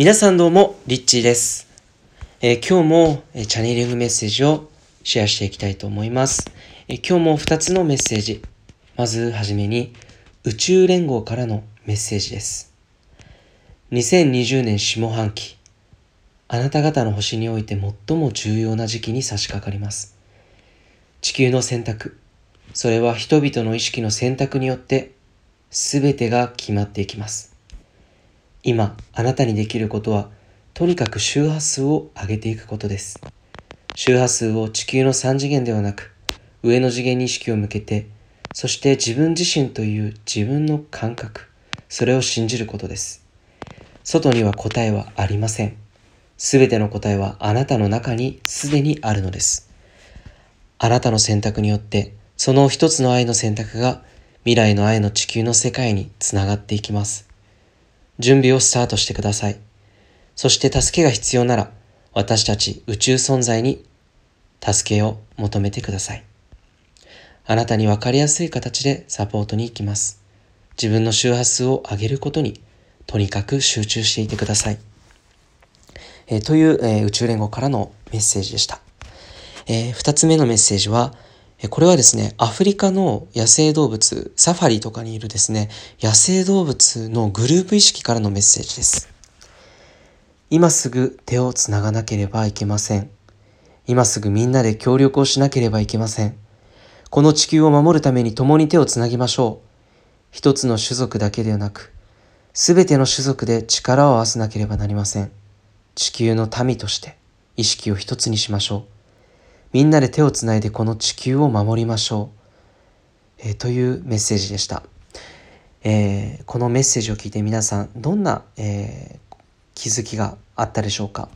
皆さんどうも、リッチーです。えー、今日も、えー、チャネリングメッセージをシェアしていきたいと思います。えー、今日も2つのメッセージ。まずはじめに、宇宙連合からのメッセージです。2020年下半期、あなた方の星において最も重要な時期に差し掛かります。地球の選択、それは人々の意識の選択によって全てが決まっていきます。今、あなたにできることは、とにかく周波数を上げていくことです。周波数を地球の3次元ではなく、上の次元に意識を向けて、そして自分自身という自分の感覚、それを信じることです。外には答えはありません。すべての答えはあなたの中にすでにあるのです。あなたの選択によって、その一つの愛の選択が未来の愛の地球の世界につながっていきます。準備をスタートしてください。そして助けが必要なら、私たち宇宙存在に助けを求めてください。あなたにわかりやすい形でサポートに行きます。自分の周波数を上げることに、とにかく集中していてください。えー、という、えー、宇宙連合からのメッセージでした。えー、二つ目のメッセージは、これはですね、アフリカの野生動物、サファリとかにいるですね、野生動物のグループ意識からのメッセージです。今すぐ手をつながなければいけません。今すぐみんなで協力をしなければいけません。この地球を守るために共に手をつなぎましょう。一つの種族だけではなく、すべての種族で力を合わせなければなりません。地球の民として意識を一つにしましょう。みんなで手をつないでこの地球を守りましょう、えー、というメッセージでした、えー、このメッセージを聞いて皆さんどんな、えー、気づきがあったでしょうか、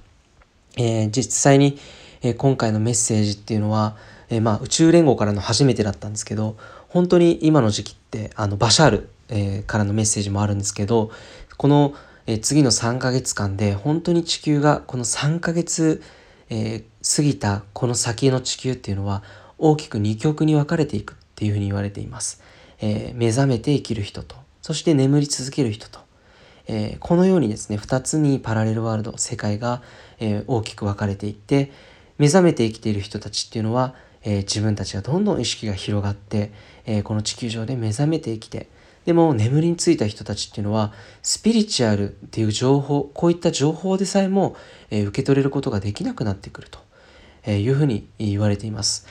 え実際に、え今回のメッセージっていうのは、えまあ、宇宙連合からの初めてだったんですけど本当に今の時期ってあのバシャール、えからのメッセージもあるんですけどこの、え次の3ヶ月間で本当に地球がこの3ヶ月えー、過ぎたこの先の地球っていうのは大きく二極に分かれていくっていうふうに言われています。えー、目覚めて生きる人と、そして眠り続ける人と、えー、このようにですね、二つにパラレルワールド、世界が、え、大きく分かれていって、目覚めて生きている人たちっていうのは、え自分たちがどんどん意識が広がって、えこの地球上で目覚めて生きて、でも眠りについた人たちっていうのはスピリチュアルっていう情報こういった情報でさえも、えー、受け取れることができなくなってくると、えいうふうに言われています。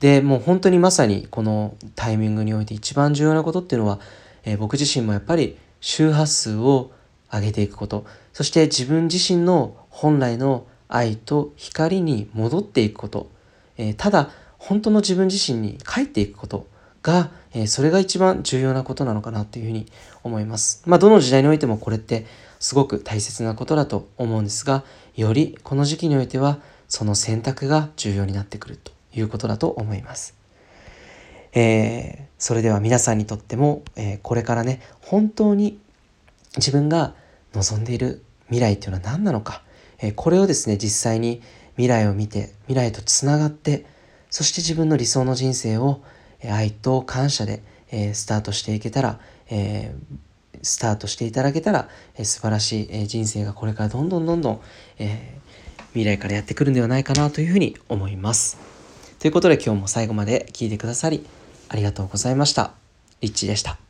でもう本当にまさにこのタイミングにおいて一番重要なことっていうのは、えー、僕自身もやっぱり周波数を上げていくことそして自分自身の本来の愛と光に戻っていくこと、えー、ただ本当の自分自身に帰っていくことが、え、それが一番重要なことなのかなというふうに思います。まあ、どの時代においてもこれってすごく大切なことだと思うんですが、よりこの時期においてはその選択が重要になってくるということだと思います。えー、それでは皆さんにとっても、えー、これからね、本当に自分が望んでいる未来っていうのは何なのか、えー、これをですね、実際に未来を見て、未来とつながって、そして自分の理想の人生を愛と感謝で、えスタートしていけたら、えスタートしていただけたら、え素晴らしい、え人生がこれからどんどんどんどん、え未来からやってくるんではないかなというふうに思います。ということで今日も最後まで聞いてくださりありがとうございました。リッチでした。